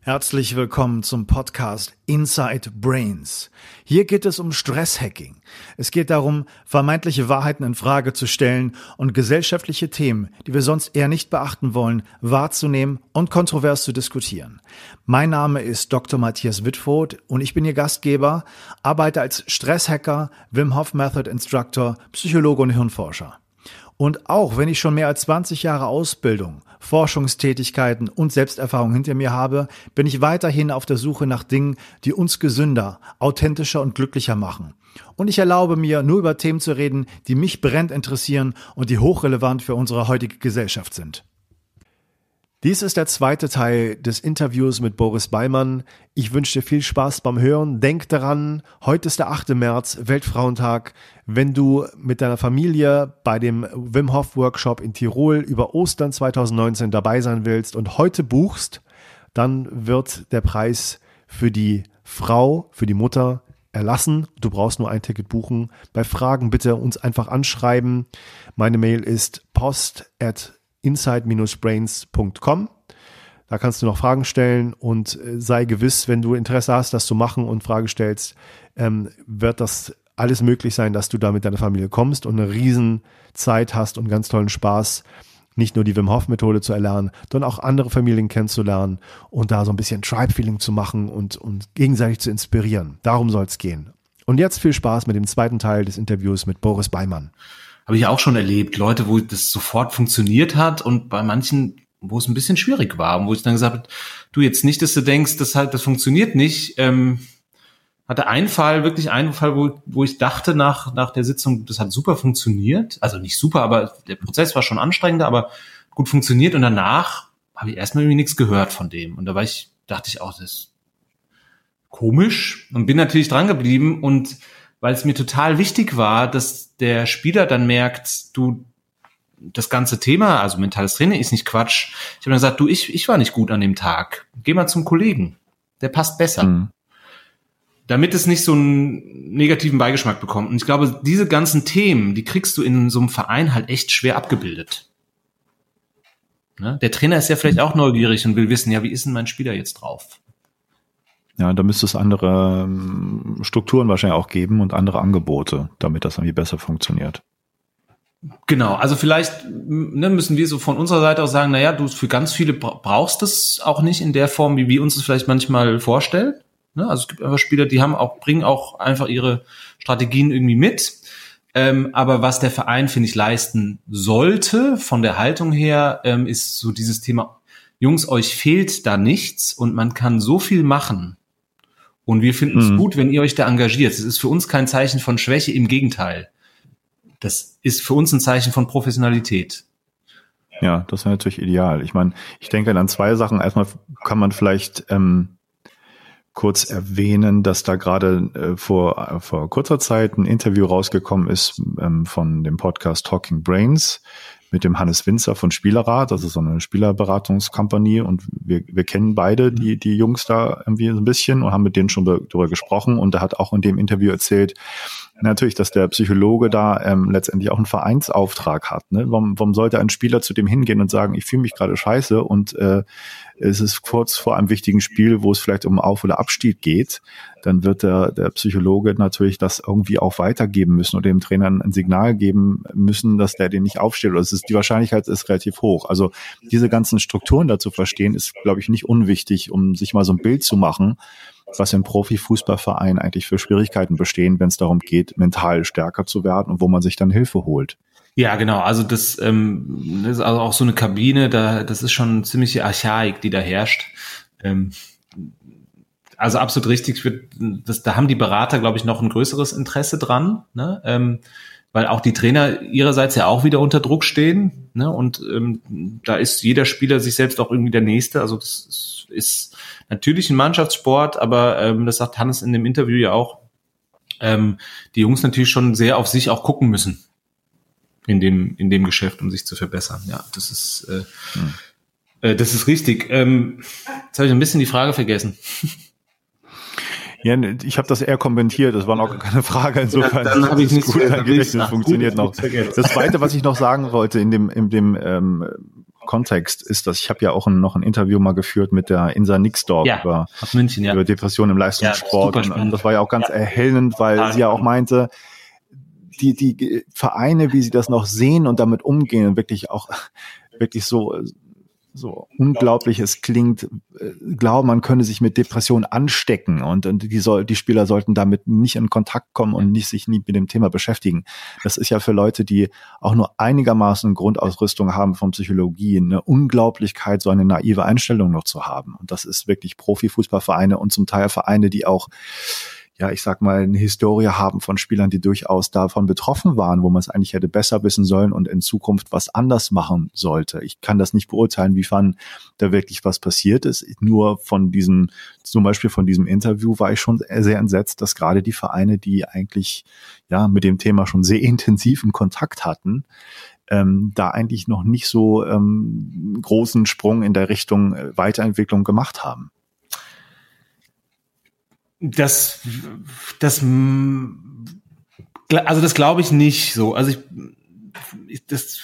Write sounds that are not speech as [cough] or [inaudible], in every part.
Herzlich willkommen zum Podcast Inside Brains. Hier geht es um Stresshacking. Es geht darum, vermeintliche Wahrheiten in Frage zu stellen und gesellschaftliche Themen, die wir sonst eher nicht beachten wollen, wahrzunehmen und kontrovers zu diskutieren. Mein Name ist Dr. Matthias Wittfurt und ich bin Ihr Gastgeber, arbeite als Stresshacker, Wim Hof Method Instructor, Psychologe und Hirnforscher. Und auch wenn ich schon mehr als 20 Jahre Ausbildung, Forschungstätigkeiten und Selbsterfahrung hinter mir habe, bin ich weiterhin auf der Suche nach Dingen, die uns gesünder, authentischer und glücklicher machen. Und ich erlaube mir, nur über Themen zu reden, die mich brennend interessieren und die hochrelevant für unsere heutige Gesellschaft sind. Dies ist der zweite Teil des Interviews mit Boris Beimann. Ich wünsche dir viel Spaß beim Hören. Denk daran, heute ist der 8. März, Weltfrauentag. Wenn du mit deiner Familie bei dem Wim Hof Workshop in Tirol über Ostern 2019 dabei sein willst und heute buchst, dann wird der Preis für die Frau, für die Mutter erlassen. Du brauchst nur ein Ticket buchen. Bei Fragen bitte uns einfach anschreiben. Meine Mail ist post at inside-brains.com. Da kannst du noch Fragen stellen und äh, sei gewiss, wenn du Interesse hast, das zu machen und Frage stellst, ähm, wird das alles möglich sein, dass du da mit deiner Familie kommst und eine riesen Zeit hast und ganz tollen Spaß, nicht nur die Wim Hof Methode zu erlernen, sondern auch andere Familien kennenzulernen und da so ein bisschen Tribe-Feeling zu machen und, und gegenseitig zu inspirieren. Darum soll es gehen. Und jetzt viel Spaß mit dem zweiten Teil des Interviews mit Boris Beimann habe ich auch schon erlebt, Leute, wo das sofort funktioniert hat und bei manchen, wo es ein bisschen schwierig war, wo ich dann gesagt habe, du jetzt nicht, dass du denkst, das halt, das funktioniert nicht. Ähm, hatte einen Fall, wirklich einen Fall, wo, wo ich dachte nach, nach der Sitzung, das hat super funktioniert. Also nicht super, aber der Prozess war schon anstrengender, aber gut funktioniert. Und danach habe ich erstmal irgendwie nichts gehört von dem. Und da war ich, dachte ich auch, das ist komisch und bin natürlich dran geblieben und weil es mir total wichtig war, dass der Spieler dann merkt, du, das ganze Thema, also mentales Training ist nicht Quatsch. Ich habe dann gesagt, du, ich, ich war nicht gut an dem Tag. Geh mal zum Kollegen. Der passt besser. Mhm. Damit es nicht so einen negativen Beigeschmack bekommt. Und ich glaube, diese ganzen Themen, die kriegst du in so einem Verein halt echt schwer abgebildet. Ne? Der Trainer ist ja vielleicht auch neugierig und will wissen, ja, wie ist denn mein Spieler jetzt drauf? Ja, da müsste es andere ähm, Strukturen wahrscheinlich auch geben und andere Angebote, damit das irgendwie besser funktioniert. Genau, also vielleicht ne, müssen wir so von unserer Seite aus sagen, naja, du für ganz viele brauchst es auch nicht in der Form, wie wir uns es vielleicht manchmal vorstellen. Ne? Also es gibt einfach Spieler, die haben auch, bringen auch einfach ihre Strategien irgendwie mit. Ähm, aber was der Verein, finde ich, leisten sollte, von der Haltung her, ähm, ist so dieses Thema, Jungs, euch fehlt da nichts und man kann so viel machen und wir finden es mhm. gut, wenn ihr euch da engagiert. Es ist für uns kein Zeichen von Schwäche, im Gegenteil. Das ist für uns ein Zeichen von Professionalität. Ja, das wäre natürlich ideal. Ich meine, ich denke an zwei Sachen. Erstmal kann man vielleicht ähm, kurz erwähnen, dass da gerade äh, vor, äh, vor kurzer Zeit ein Interview rausgekommen ist ähm, von dem Podcast Talking Brains mit dem Hannes Winzer von Spielerrat, das ist so eine Spielerberatungskompanie. Und wir, wir kennen beide die, die Jungs da irgendwie so ein bisschen und haben mit denen schon darüber gesprochen. Und er hat auch in dem Interview erzählt, natürlich, dass der Psychologe da ähm, letztendlich auch einen Vereinsauftrag hat. Ne? Warum, warum sollte ein Spieler zu dem hingehen und sagen, ich fühle mich gerade scheiße und äh, es ist kurz vor einem wichtigen Spiel, wo es vielleicht um Auf- oder Abstieg geht, dann wird der, der Psychologe natürlich das irgendwie auch weitergeben müssen oder dem Trainer ein Signal geben müssen, dass der den nicht aufsteht. Oder es ist, die Wahrscheinlichkeit ist relativ hoch. Also diese ganzen Strukturen dazu verstehen, ist, glaube ich, nicht unwichtig, um sich mal so ein Bild zu machen, was im Profifußballverein eigentlich für Schwierigkeiten bestehen, wenn es darum geht, mental stärker zu werden und wo man sich dann Hilfe holt. Ja, genau. Also das, ähm, ist also auch so eine Kabine, da das ist schon ziemliche Archaik, die da herrscht. Ähm, also absolut richtig. Wird, das, da haben die Berater, glaube ich, noch ein größeres Interesse dran, ne? ähm, weil auch die Trainer ihrerseits ja auch wieder unter Druck stehen. Ne? Und ähm, da ist jeder Spieler sich selbst auch irgendwie der Nächste. Also das ist, ist natürlich ein Mannschaftssport, aber ähm, das sagt Hannes in dem Interview ja auch, ähm, die Jungs natürlich schon sehr auf sich auch gucken müssen in dem, in dem Geschäft, um sich zu verbessern. Ja, das ist, äh, hm. äh, das ist richtig. Ähm, jetzt habe ich ein bisschen die Frage vergessen. [laughs] Ja, ich habe das eher kommentiert, das war noch keine Frage. Insofern ja, dann habe ich nicht gut, dann das funktioniert noch. Das Zweite, was ich noch sagen wollte in dem, in dem ähm, Kontext ist das, ich habe ja auch ein, noch ein Interview mal geführt mit der Insa Nixdorf ja, über, München, ja. über Depression im Leistungssport. Ja, und, und das war ja auch ganz erhellend, weil sie ja auch meinte, die, die Vereine, wie sie das noch sehen und damit umgehen und wirklich auch wirklich so so unglaublich es klingt, äh, glauben, man könne sich mit Depressionen anstecken und, und die, soll, die Spieler sollten damit nicht in Kontakt kommen und nicht sich nie mit dem Thema beschäftigen. Das ist ja für Leute, die auch nur einigermaßen Grundausrüstung haben von Psychologie, eine Unglaublichkeit, so eine naive Einstellung noch zu haben. Und das ist wirklich Profifußballvereine und zum Teil Vereine, die auch ja, ich sag mal, eine Historie haben von Spielern, die durchaus davon betroffen waren, wo man es eigentlich hätte besser wissen sollen und in Zukunft was anders machen sollte. Ich kann das nicht beurteilen, wie wann da wirklich was passiert ist. Nur von diesem, zum Beispiel von diesem Interview war ich schon sehr entsetzt, dass gerade die Vereine, die eigentlich ja mit dem Thema schon sehr [laughs] intensiven Kontakt hatten, ähm, da eigentlich noch nicht so ähm, großen Sprung in der Richtung äh, Weiterentwicklung gemacht haben. Das, das, also das glaube ich nicht so. Also ich, ich, das,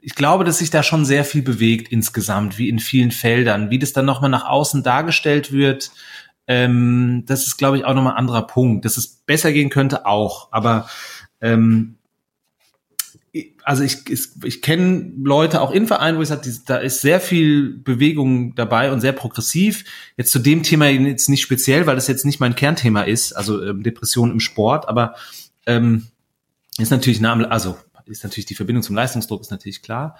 ich glaube, dass sich da schon sehr viel bewegt insgesamt, wie in vielen Feldern. Wie das dann nochmal nach außen dargestellt wird, ähm, das ist, glaube ich, auch nochmal ein anderer Punkt. Dass es besser gehen könnte, auch. Aber ähm, also ich, ich, ich kenne Leute auch in Vereinen, wo ich sage, da ist sehr viel Bewegung dabei und sehr progressiv. Jetzt zu dem Thema jetzt nicht speziell, weil das jetzt nicht mein Kernthema ist, also ähm, Depression im Sport, aber ähm, ist natürlich eine, also ist natürlich die Verbindung zum Leistungsdruck ist natürlich klar.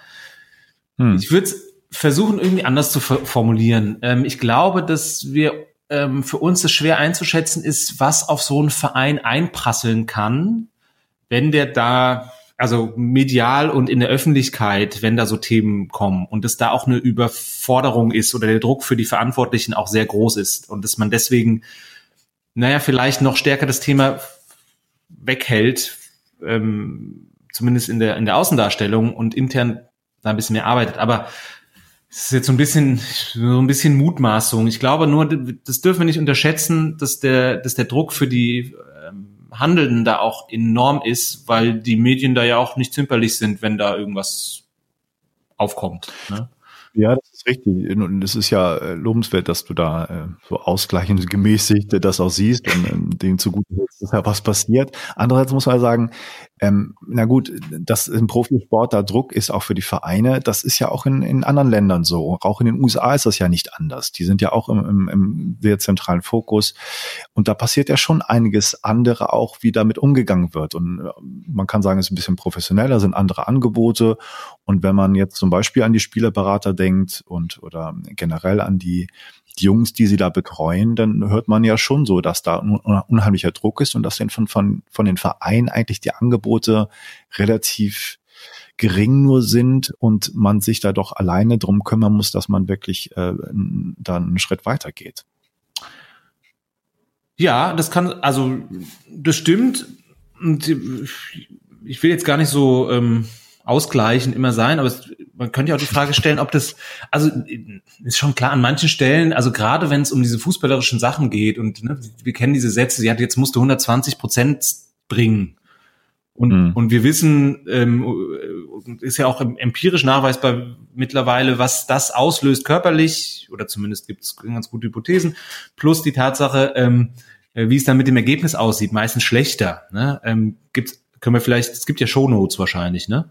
Hm. Ich würde versuchen irgendwie anders zu formulieren. Ähm, ich glaube, dass wir ähm, für uns es schwer einzuschätzen ist, was auf so einen Verein einprasseln kann, wenn der da also medial und in der Öffentlichkeit, wenn da so Themen kommen und es da auch eine Überforderung ist oder der Druck für die Verantwortlichen auch sehr groß ist und dass man deswegen, naja, vielleicht noch stärker das Thema weghält, ähm, zumindest in der, in der Außendarstellung und intern da ein bisschen mehr arbeitet. Aber es ist jetzt so ein bisschen, so ein bisschen Mutmaßung. Ich glaube nur, das dürfen wir nicht unterschätzen, dass der, dass der Druck für die Handelnden da auch enorm ist, weil die Medien da ja auch nicht zimperlich sind, wenn da irgendwas aufkommt. Ne? Ja, das ist richtig. Und es ist ja äh, lobenswert, dass du da äh, so ausgleichend gemäßigt das auch siehst und ähm, dem zugute dass ja was passiert. Andererseits muss man sagen, ähm, na gut, dass im Profisport da Druck ist auch für die Vereine, das ist ja auch in, in anderen Ländern so. Auch in den USA ist das ja nicht anders. Die sind ja auch im, im, im sehr zentralen Fokus. Und da passiert ja schon einiges andere auch, wie damit umgegangen wird. Und äh, man kann sagen, es ist ein bisschen professioneller, sind andere Angebote. Und wenn man jetzt zum Beispiel an die Spielerberater denkt und oder generell an die, die Jungs, die sie da betreuen, dann hört man ja schon so, dass da ein unheimlicher Druck ist und dass von, von, von den Vereinen eigentlich die Angebote relativ gering nur sind und man sich da doch alleine drum kümmern muss, dass man wirklich äh, dann einen Schritt weiter geht. Ja, das kann, also das stimmt. Und ich will jetzt gar nicht so ähm, ausgleichen immer sein, aber es, man könnte ja auch die Frage stellen, ob das, also ist schon klar an manchen Stellen, also gerade wenn es um diese fußballerischen Sachen geht und ne, wir kennen diese Sätze, hat jetzt musste 120 Prozent bringen. Und, mhm. und wir wissen, ähm, ist ja auch empirisch nachweisbar mittlerweile, was das auslöst körperlich, oder zumindest gibt es ganz gute Hypothesen, plus die Tatsache, ähm, wie es dann mit dem Ergebnis aussieht, meistens schlechter. Ne? Ähm, gibt's, können wir vielleicht, es gibt ja Shownotes wahrscheinlich, ne?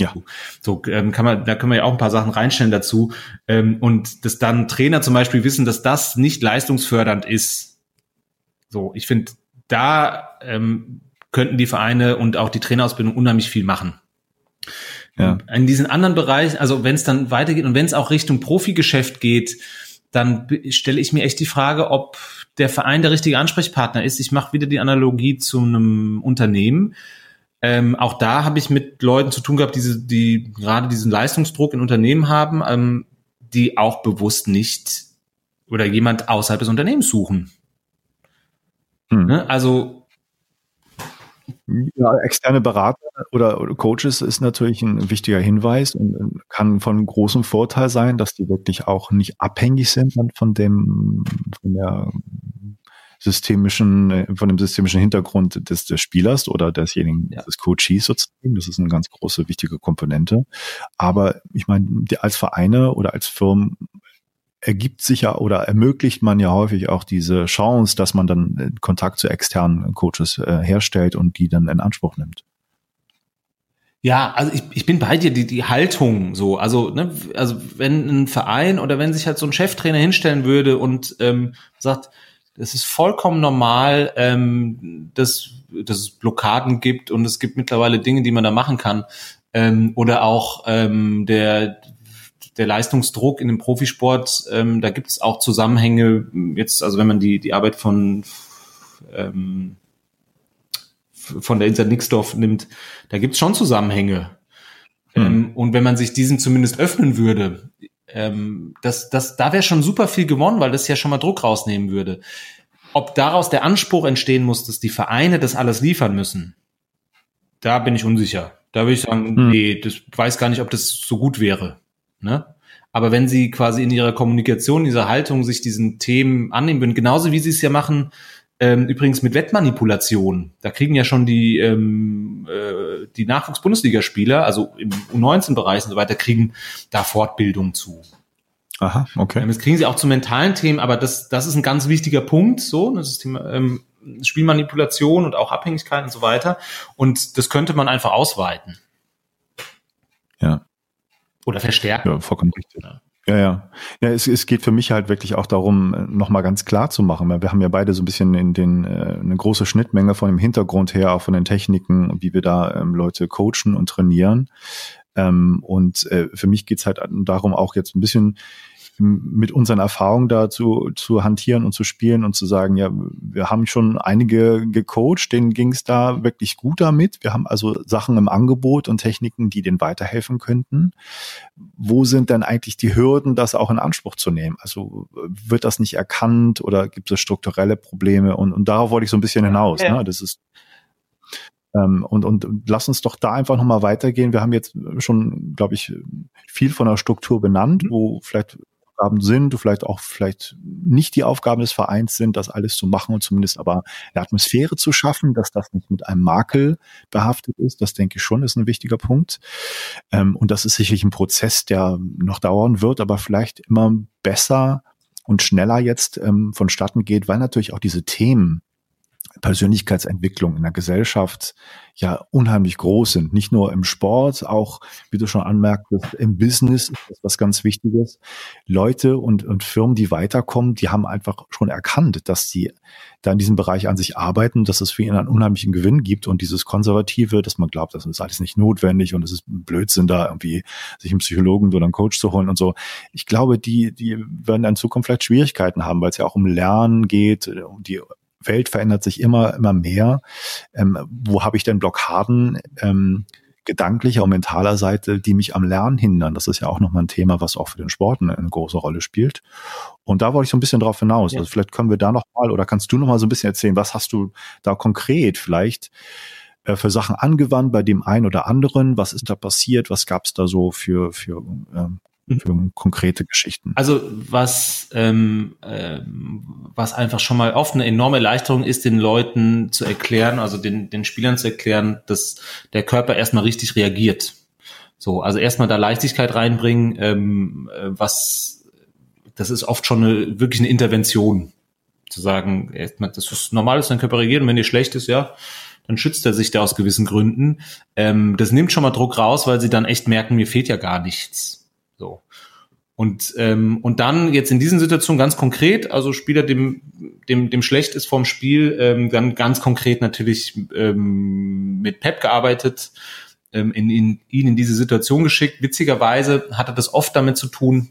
Ja. So ähm, kann man, da können wir ja auch ein paar Sachen reinstellen dazu. Ähm, und dass dann Trainer zum Beispiel wissen, dass das nicht leistungsfördernd ist. So, ich finde, da ähm, könnten die Vereine und auch die Trainerausbildung unheimlich viel machen. Ja. In diesen anderen Bereichen, also wenn es dann weitergeht und wenn es auch Richtung Profigeschäft geht, dann stelle ich mir echt die Frage, ob der Verein der richtige Ansprechpartner ist. Ich mache wieder die Analogie zu einem Unternehmen ähm, auch da habe ich mit Leuten zu tun gehabt, diese, die gerade diesen Leistungsdruck in Unternehmen haben, ähm, die auch bewusst nicht oder jemand außerhalb des Unternehmens suchen. Hm. Ne? Also ja, externe Berater oder, Coaches ist natürlich ein wichtiger Hinweis und kann von großem Vorteil sein, dass die wirklich auch nicht abhängig sind von dem, von der systemischen, äh, von dem systemischen Hintergrund des, des Spielers oder desjenigen, ja. des Coaches sozusagen. Das ist eine ganz große, wichtige Komponente. Aber ich meine, als Vereine oder als Firmen ergibt sich ja oder ermöglicht man ja häufig auch diese Chance, dass man dann äh, Kontakt zu externen Coaches äh, herstellt und die dann in Anspruch nimmt. Ja, also ich, ich bin bei dir, die, die Haltung so. Also, ne, also wenn ein Verein oder wenn sich halt so ein Cheftrainer hinstellen würde und ähm, sagt, es ist vollkommen normal, ähm, dass, dass es Blockaden gibt und es gibt mittlerweile Dinge, die man da machen kann. Ähm, oder auch ähm, der, der Leistungsdruck in dem Profisport, ähm, da gibt es auch Zusammenhänge, jetzt, also wenn man die, die Arbeit von ähm, von der Insel Nixdorf nimmt, da gibt es schon Zusammenhänge. Mhm. Ähm, und wenn man sich diesen zumindest öffnen würde, ähm, das, das, da wäre schon super viel gewonnen, weil das ja schon mal Druck rausnehmen würde. Ob daraus der Anspruch entstehen muss, dass die Vereine das alles liefern müssen, da bin ich unsicher. Da würde ich sagen, mhm. nee, das weiß gar nicht, ob das so gut wäre. Ne? Aber wenn sie quasi in ihrer Kommunikation, in dieser Haltung sich diesen Themen annehmen würden, genauso wie sie es ja machen, ähm, übrigens mit Wettmanipulation, da kriegen ja schon die, ähm, äh, die Nachwuchs-Bundesligaspieler, also im U19-Bereich und so weiter, kriegen da Fortbildung zu. Aha, okay. Ähm, das kriegen sie auch zu mentalen Themen, aber das, das ist ein ganz wichtiger Punkt, so, das ist Thema, ähm, Spielmanipulation und auch Abhängigkeit und so weiter. Und das könnte man einfach ausweiten. Ja. Oder verstärken. Ja, vollkommen richtig. Ja. Ja, ja. Ja, es, es geht für mich halt wirklich auch darum, äh, nochmal ganz klar zu machen. Wir haben ja beide so ein bisschen in den äh, eine große Schnittmenge von dem Hintergrund her, auch von den Techniken, wie wir da ähm, Leute coachen und trainieren. Ähm, und äh, für mich geht's halt darum, auch jetzt ein bisschen mit unseren Erfahrungen da zu, zu hantieren und zu spielen und zu sagen, ja, wir haben schon einige gecoacht, denen ging es da wirklich gut damit. Wir haben also Sachen im Angebot und Techniken, die denen weiterhelfen könnten. Wo sind denn eigentlich die Hürden, das auch in Anspruch zu nehmen? Also wird das nicht erkannt oder gibt es strukturelle Probleme? Und, und darauf wollte ich so ein bisschen hinaus. Ja. Ne? Das ist ähm, und, und lass uns doch da einfach nochmal weitergehen. Wir haben jetzt schon, glaube ich, viel von der Struktur benannt, mhm. wo vielleicht Aufgaben sind, vielleicht auch vielleicht nicht die Aufgaben des Vereins sind, das alles zu machen und zumindest aber eine Atmosphäre zu schaffen, dass das nicht mit einem Makel behaftet ist. Das denke ich schon, ist ein wichtiger Punkt. Ähm, und das ist sicherlich ein Prozess, der noch dauern wird, aber vielleicht immer besser und schneller jetzt ähm, vonstatten geht, weil natürlich auch diese Themen Persönlichkeitsentwicklung in der Gesellschaft ja unheimlich groß sind. Nicht nur im Sport, auch, wie du schon anmerktest, im Business ist das was ganz Wichtiges. Leute und, und Firmen, die weiterkommen, die haben einfach schon erkannt, dass sie da in diesem Bereich an sich arbeiten, dass es für ihn einen unheimlichen Gewinn gibt und dieses Konservative, dass man glaubt, das ist alles nicht notwendig und es ist Blödsinn da irgendwie sich einen Psychologen oder einen Coach zu holen und so. Ich glaube, die, die werden in Zukunft vielleicht Schwierigkeiten haben, weil es ja auch um Lernen geht, um die Welt verändert sich immer, immer mehr. Ähm, wo habe ich denn Blockaden? Ähm, gedanklicher und mentaler Seite, die mich am Lernen hindern. Das ist ja auch nochmal ein Thema, was auch für den Sport eine, eine, große Rolle spielt. Und da wollte ich so ein bisschen drauf hinaus. Ja. Also vielleicht können wir da nochmal oder kannst du nochmal so ein bisschen erzählen, was hast du da konkret vielleicht äh, für Sachen angewandt bei dem einen oder anderen? Was ist da passiert? Was gab es da so für, für ähm. Für konkrete Geschichten. Also was, ähm, äh, was einfach schon mal oft eine enorme Erleichterung ist, den Leuten zu erklären, also den, den Spielern zu erklären, dass der Körper erstmal richtig reagiert. So, also erstmal da Leichtigkeit reinbringen, ähm, äh, was das ist oft schon eine wirklich eine Intervention. Zu sagen, erstmal, das ist normal, dass dein Körper reagiert und wenn dir schlecht ist, ja, dann schützt er sich da aus gewissen Gründen. Ähm, das nimmt schon mal Druck raus, weil sie dann echt merken, mir fehlt ja gar nichts. Und, ähm, und dann jetzt in diesen Situationen ganz konkret, also Spieler, dem, dem, dem schlecht ist vom Spiel, ähm, dann ganz konkret natürlich ähm, mit Pep gearbeitet, ähm, in, in, ihn in diese Situation geschickt. Witzigerweise hatte das oft damit zu tun,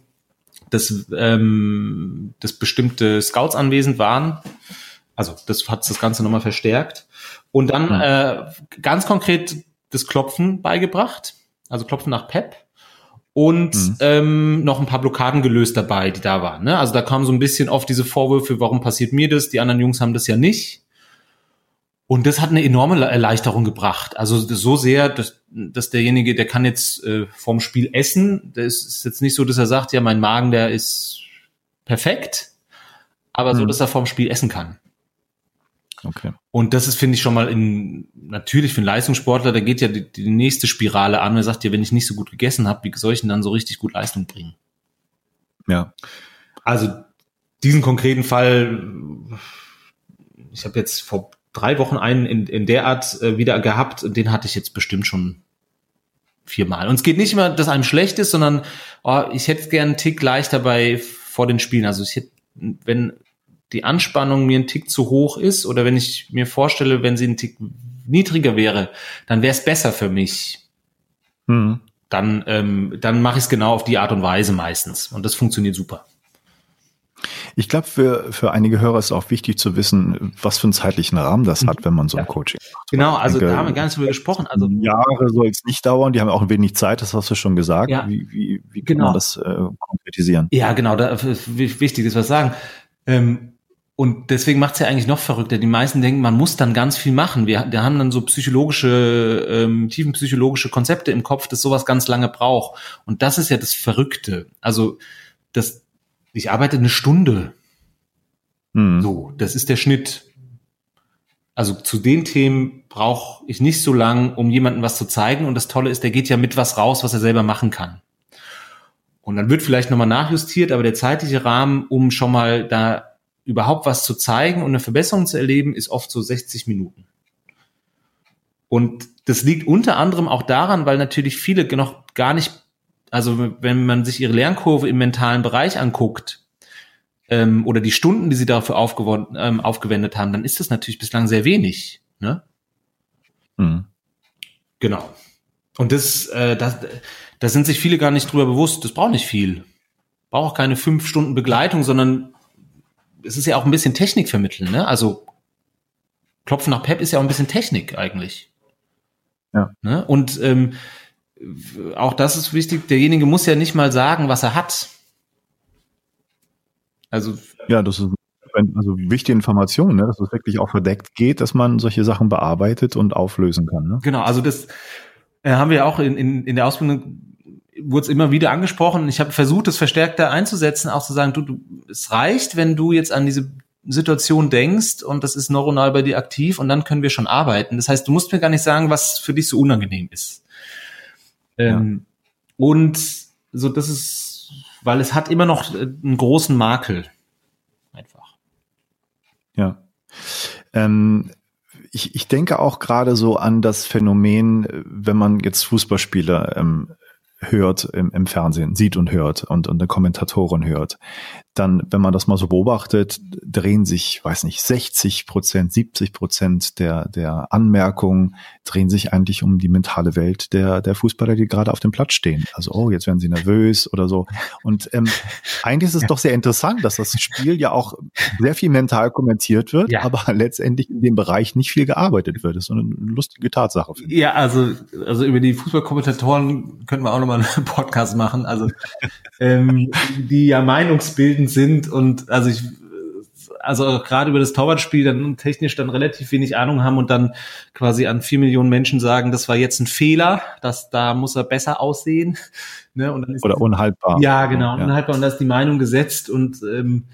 dass, ähm, dass bestimmte Scouts anwesend waren. Also das hat das Ganze nochmal verstärkt. Und dann äh, ganz konkret das Klopfen beigebracht, also Klopfen nach Pep und mhm. ähm, noch ein paar Blockaden gelöst dabei, die da waren. Ne? Also da kam so ein bisschen oft diese Vorwürfe, warum passiert mir das? Die anderen Jungs haben das ja nicht. Und das hat eine enorme Erleichterung gebracht. Also so sehr, dass, dass derjenige, der kann jetzt äh, vorm Spiel essen. Das ist jetzt nicht so, dass er sagt, ja, mein Magen, der ist perfekt, aber mhm. so, dass er vorm Spiel essen kann. Okay. Und das ist, finde ich, schon mal in, natürlich für einen Leistungssportler, da geht ja die, die nächste Spirale an. Er sagt ja, wenn ich nicht so gut gegessen habe, wie soll ich denn dann so richtig gut Leistung bringen? Ja. Also diesen konkreten Fall, ich habe jetzt vor drei Wochen einen in, in der Art äh, wieder gehabt und den hatte ich jetzt bestimmt schon viermal. Und es geht nicht immer, dass einem schlecht ist, sondern oh, ich hätte gern einen Tick leichter bei vor den Spielen. Also ich hätte, wenn die Anspannung mir ein Tick zu hoch ist oder wenn ich mir vorstelle, wenn sie ein Tick niedriger wäre, dann wäre es besser für mich. Mhm. Dann, ähm, dann mache ich es genau auf die Art und Weise meistens. Und das funktioniert super. Ich glaube, für, für einige Hörer ist auch wichtig zu wissen, was für einen zeitlichen Rahmen das hat, wenn man so ein ja. Coaching macht. Genau, also denke, da haben wir gar nicht drüber gesprochen. Also Jahre soll es nicht dauern, die haben auch ein wenig Zeit, das hast du schon gesagt. Ja. Wie, wie, wie kann genau. man das äh, konkretisieren? Ja, genau, da wichtig ist was sagen. Ähm, und deswegen macht es ja eigentlich noch verrückter. Die meisten denken, man muss dann ganz viel machen. Wir, wir haben dann so psychologische, ähm, tiefenpsychologische Konzepte im Kopf, dass sowas ganz lange braucht. Und das ist ja das Verrückte. Also das, ich arbeite eine Stunde. Mhm. So, das ist der Schnitt. Also zu den Themen brauche ich nicht so lang, um jemandem was zu zeigen. Und das Tolle ist, der geht ja mit was raus, was er selber machen kann. Und dann wird vielleicht nochmal nachjustiert, aber der zeitliche Rahmen, um schon mal da überhaupt was zu zeigen und eine Verbesserung zu erleben, ist oft so 60 Minuten. Und das liegt unter anderem auch daran, weil natürlich viele noch gar nicht also wenn man sich ihre Lernkurve im mentalen Bereich anguckt ähm, oder die Stunden, die sie dafür ähm, aufgewendet haben, dann ist das natürlich bislang sehr wenig. Ne? Mhm. Genau. Und das, äh, das, da sind sich viele gar nicht drüber bewusst. Das braucht nicht viel. Braucht auch keine fünf Stunden Begleitung, sondern es ist ja auch ein bisschen Technik vermitteln. Ne? Also Klopfen nach Pep ist ja auch ein bisschen Technik eigentlich. Ja. Ne? Und ähm, auch das ist wichtig, derjenige muss ja nicht mal sagen, was er hat. Also ja, das ist also wichtige Information, ne, dass es wirklich auch verdeckt geht, dass man solche Sachen bearbeitet und auflösen kann. Ne? Genau, also das äh, haben wir auch in, in, in der Ausbildung wurde es immer wieder angesprochen. Ich habe versucht, das verstärkter einzusetzen, auch zu sagen, du, du, es reicht, wenn du jetzt an diese Situation denkst und das ist neuronal bei dir aktiv und dann können wir schon arbeiten. Das heißt, du musst mir gar nicht sagen, was für dich so unangenehm ist. Ähm, ja. Und so, das ist, weil es hat immer noch einen großen Makel. Einfach. Ja. Ähm, ich, ich denke auch gerade so an das Phänomen, wenn man jetzt Fußballspieler ähm, hört im, im Fernsehen, sieht und hört und, und eine Kommentatorin hört, dann, wenn man das mal so beobachtet, drehen sich, weiß nicht, 60 Prozent, 70 Prozent der, der Anmerkungen drehen sich eigentlich um die mentale Welt der, der Fußballer, die gerade auf dem Platz stehen. Also, oh, jetzt werden sie nervös oder so. Und ähm, eigentlich ist es doch sehr interessant, dass das Spiel ja auch sehr viel mental kommentiert wird, ja. aber letztendlich in dem Bereich nicht viel gearbeitet wird. Das ist eine lustige Tatsache. Ja, also, also über die Fußballkommentatoren könnten wir auch nochmal einen [laughs] Podcast machen. Also, ähm, die ja Meinungsbilden grundlegend sind und also ich also gerade über das Torwartspiel dann technisch dann relativ wenig Ahnung haben und dann quasi an vier Millionen Menschen sagen, das war jetzt ein Fehler, dass da muss er besser aussehen. Ne? Und dann ist Oder unhaltbar. Ja, genau, ja. unhaltbar und da ist die Meinung gesetzt und ähm,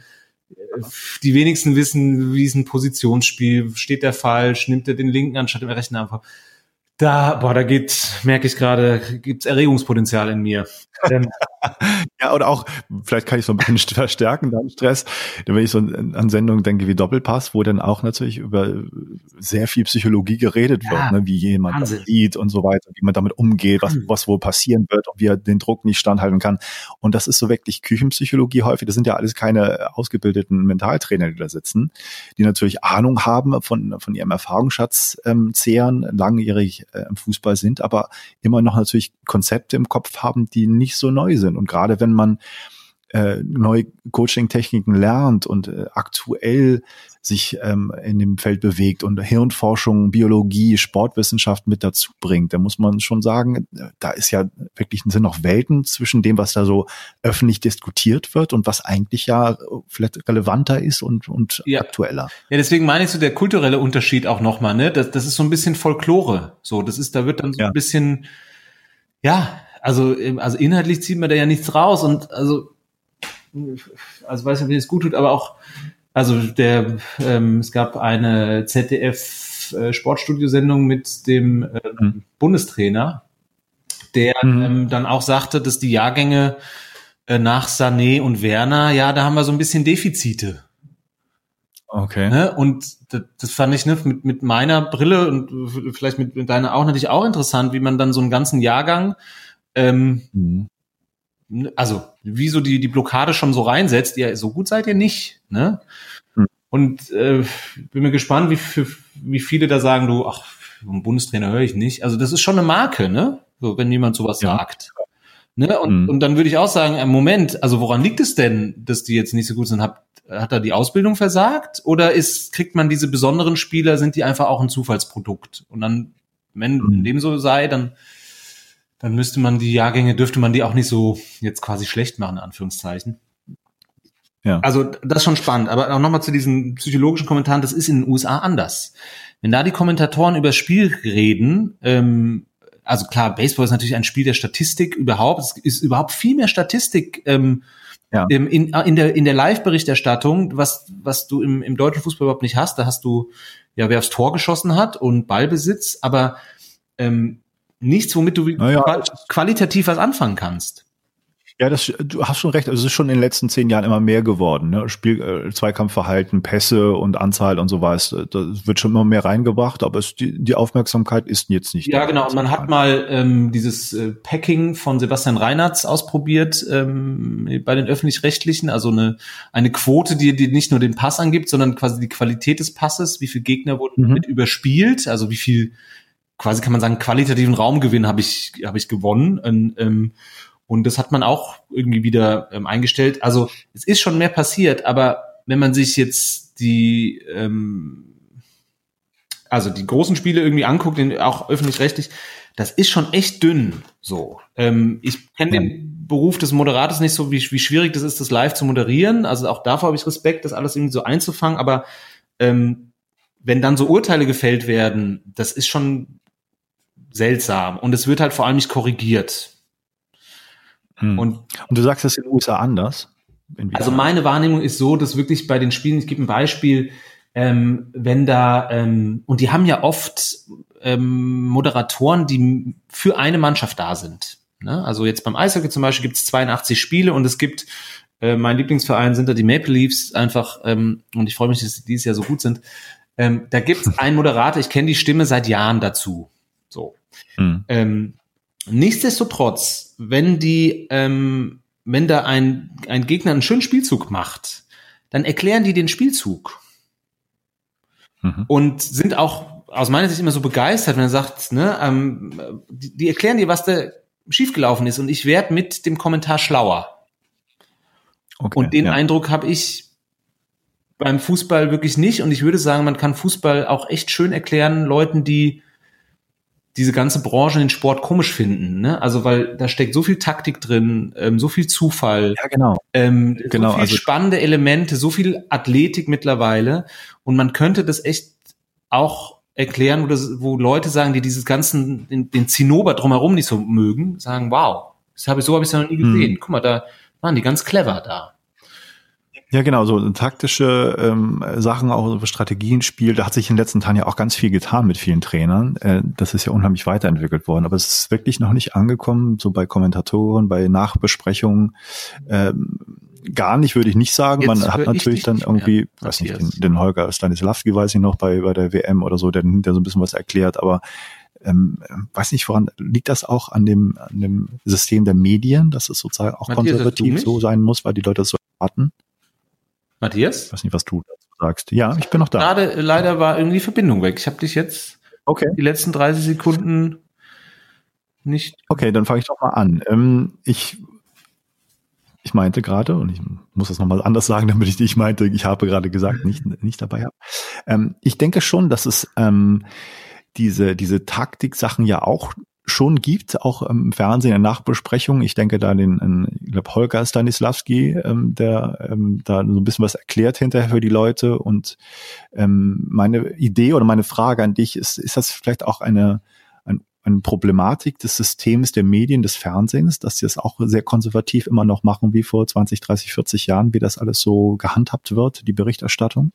die wenigsten wissen, wie ist ein Positionsspiel, steht der falsch, nimmt er den linken anstatt dem rechten einfach. Da, boah, da geht, merke ich gerade, gibt's Erregungspotenzial in mir. [laughs] ja, oder auch, vielleicht kann ich so ein bisschen verstärken, deinen Stress, wenn ich so an Sendungen denke wie Doppelpass, wo dann auch natürlich über sehr viel Psychologie geredet ja, wird, ne, wie jemand Wahnsinn. das sieht und so weiter, wie man damit umgeht, was, hm. was wohl passieren wird und wie er den Druck nicht standhalten kann. Und das ist so wirklich Küchenpsychologie häufig. Das sind ja alles keine ausgebildeten Mentaltrainer, die da sitzen, die natürlich Ahnung haben von, von ihrem Erfahrungsschatz ähm, zehren, langjährig äh, im Fußball sind, aber immer noch natürlich Konzepte im Kopf haben, die nicht so neu sind. Und gerade wenn man äh, neue Coaching-Techniken lernt und äh, aktuell sich ähm, in dem Feld bewegt und Hirnforschung, Biologie, Sportwissenschaft mit dazu bringt, da muss man schon sagen, da ist ja wirklich sind noch Welten zwischen dem, was da so öffentlich diskutiert wird und was eigentlich ja vielleicht relevanter ist und, und ja. aktueller. Ja, deswegen meine ich so der kulturelle Unterschied auch nochmal, ne? Das, das ist so ein bisschen Folklore. So, das ist, da wird dann so ja. ein bisschen, ja, also, also inhaltlich zieht man da ja nichts raus und also, also weiß nicht, ob es gut tut, aber auch Also der, ähm, es gab eine ZDF äh, Sportstudiosendung mit dem äh, mhm. Bundestrainer, der mhm. ähm, dann auch sagte, dass die Jahrgänge äh, nach Sané und Werner, ja, da haben wir so ein bisschen Defizite. Okay. Ne? Und das, das fand ich ne, mit, mit meiner Brille und vielleicht mit, mit deiner auch natürlich auch interessant, wie man dann so einen ganzen Jahrgang, ähm, mhm. also wie so die, die Blockade schon so reinsetzt, ja, so gut seid ihr nicht. Ne? Mhm. Und äh, bin mir gespannt, wie, wie viele da sagen, du, ach, einen Bundestrainer höre ich nicht. Also das ist schon eine Marke, ne? So, wenn jemand sowas ja. sagt. Ne? Und, mhm. und dann würde ich auch sagen, im Moment, also woran liegt es denn, dass die jetzt nicht so gut sind? Hat, hat er die Ausbildung versagt? Oder ist, kriegt man diese besonderen Spieler, sind die einfach auch ein Zufallsprodukt? Und dann, wenn mhm. dem so sei, dann, dann müsste man die Jahrgänge, dürfte man die auch nicht so jetzt quasi schlecht machen, in Anführungszeichen. Ja. Also das ist schon spannend. Aber auch nochmal zu diesen psychologischen Kommentaren, das ist in den USA anders. Wenn da die Kommentatoren über das Spiel reden, ähm, also klar, Baseball ist natürlich ein Spiel der Statistik überhaupt. Es ist überhaupt viel mehr Statistik ähm, ja. in, in der, in der Live-Berichterstattung, was, was du im, im deutschen Fußball überhaupt nicht hast. Da hast du, ja, wer aufs Tor geschossen hat und Ballbesitz, aber ähm, nichts, womit du naja, qualitativ was anfangen kannst. Ja, das, du hast schon recht. Also es ist schon in den letzten zehn Jahren immer mehr geworden. Ne? Spiel, äh, Zweikampfverhalten, Pässe und Anzahl und so was. Das wird schon immer mehr reingebracht, aber es, die, die Aufmerksamkeit ist jetzt nicht. Ja, genau. Und man hat mal ähm, dieses äh, Packing von Sebastian Reinhardt ausprobiert ähm, bei den öffentlich-rechtlichen. Also eine, eine Quote, die, die nicht nur den Pass angibt, sondern quasi die Qualität des Passes. Wie viele Gegner wurden mhm. mit überspielt? Also wie viel, quasi kann man sagen, qualitativen Raumgewinn habe ich, habe ich gewonnen. Und, ähm, und das hat man auch irgendwie wieder ähm, eingestellt. Also es ist schon mehr passiert, aber wenn man sich jetzt die, ähm, also die großen Spiele irgendwie anguckt, auch öffentlich-rechtlich, das ist schon echt dünn. So, ähm, ich kenne den Beruf des Moderators nicht so, wie, wie schwierig das ist, das live zu moderieren. Also auch davor habe ich Respekt, das alles irgendwie so einzufangen. Aber ähm, wenn dann so Urteile gefällt werden, das ist schon seltsam und es wird halt vor allem nicht korrigiert. Hm. Und, und du sagst das in den USA anders? Also meine Wahrnehmung ist so, dass wirklich bei den Spielen, ich gebe ein Beispiel, ähm, wenn da, ähm, und die haben ja oft ähm, Moderatoren, die für eine Mannschaft da sind. Ne? Also jetzt beim Eishockey zum Beispiel gibt es 82 Spiele und es gibt, äh, mein Lieblingsverein sind da die Maple Leafs einfach, ähm, und ich freue mich, dass die dieses Jahr so gut sind. Ähm, da gibt es [laughs] einen Moderator, ich kenne die Stimme seit Jahren dazu. So. Hm. Ähm, Nichtsdestotrotz, wenn die, ähm, wenn da ein, ein Gegner einen schönen Spielzug macht, dann erklären die den Spielzug. Mhm. Und sind auch aus meiner Sicht immer so begeistert, wenn er sagt, ne, ähm, die, die erklären dir, was da schiefgelaufen ist und ich werde mit dem Kommentar schlauer. Okay, und den ja. Eindruck habe ich beim Fußball wirklich nicht und ich würde sagen, man kann Fußball auch echt schön erklären Leuten, die diese ganze Branche den Sport komisch finden, ne? Also weil da steckt so viel Taktik drin, ähm, so viel Zufall, ja genau, ähm, genau, so viel also spannende Elemente, so viel Athletik mittlerweile und man könnte das echt auch erklären, wo, das, wo Leute sagen, die dieses ganzen den, den Zinnober drumherum nicht so mögen, sagen, wow, das habe ich so habe ich es noch nie hm. gesehen. Hm. Guck mal, da waren die ganz clever da. Ja, genau, so taktische ähm, Sachen, auch so Strategienspiel, da hat sich in den letzten Tagen ja auch ganz viel getan mit vielen Trainern. Äh, das ist ja unheimlich weiterentwickelt worden, aber es ist wirklich noch nicht angekommen, so bei Kommentatoren, bei Nachbesprechungen. Ähm, gar nicht, würde ich nicht sagen. Jetzt Man hat natürlich dann irgendwie, mehr, weiß nicht, den, den Holger Stanislavski weiß ich noch bei, bei der WM oder so, der, der so ein bisschen was erklärt, aber ähm, weiß nicht, woran liegt das auch an dem, an dem System der Medien, dass es sozusagen auch Matthias, konservativ so sein muss, weil die Leute das so erwarten? Matthias? Ich weiß nicht, was du dazu sagst. Ja, ich bin noch da. Gerade äh, leider war irgendwie die Verbindung weg. Ich habe dich jetzt okay. die letzten 30 Sekunden nicht. Okay, dann fange ich doch mal an. Ähm, ich ich meinte gerade, und ich muss das nochmal anders sagen, [laughs] damit ich nicht meinte, ich habe gerade gesagt, nicht, nicht dabei habe. Ähm, ich denke schon, dass es ähm, diese, diese Taktik-Sachen ja auch schon gibt, auch im Fernsehen in Nachbesprechungen. Ich denke da den, ich glaube Holger Stanislavski, ähm, der ähm, da so ein bisschen was erklärt hinterher für die Leute. Und ähm, meine Idee oder meine Frage an dich ist, ist das vielleicht auch eine, ein eine Problematik des Systems der Medien, des Fernsehens, dass sie es auch sehr konservativ immer noch machen wie vor 20, 30, 40 Jahren, wie das alles so gehandhabt wird, die Berichterstattung?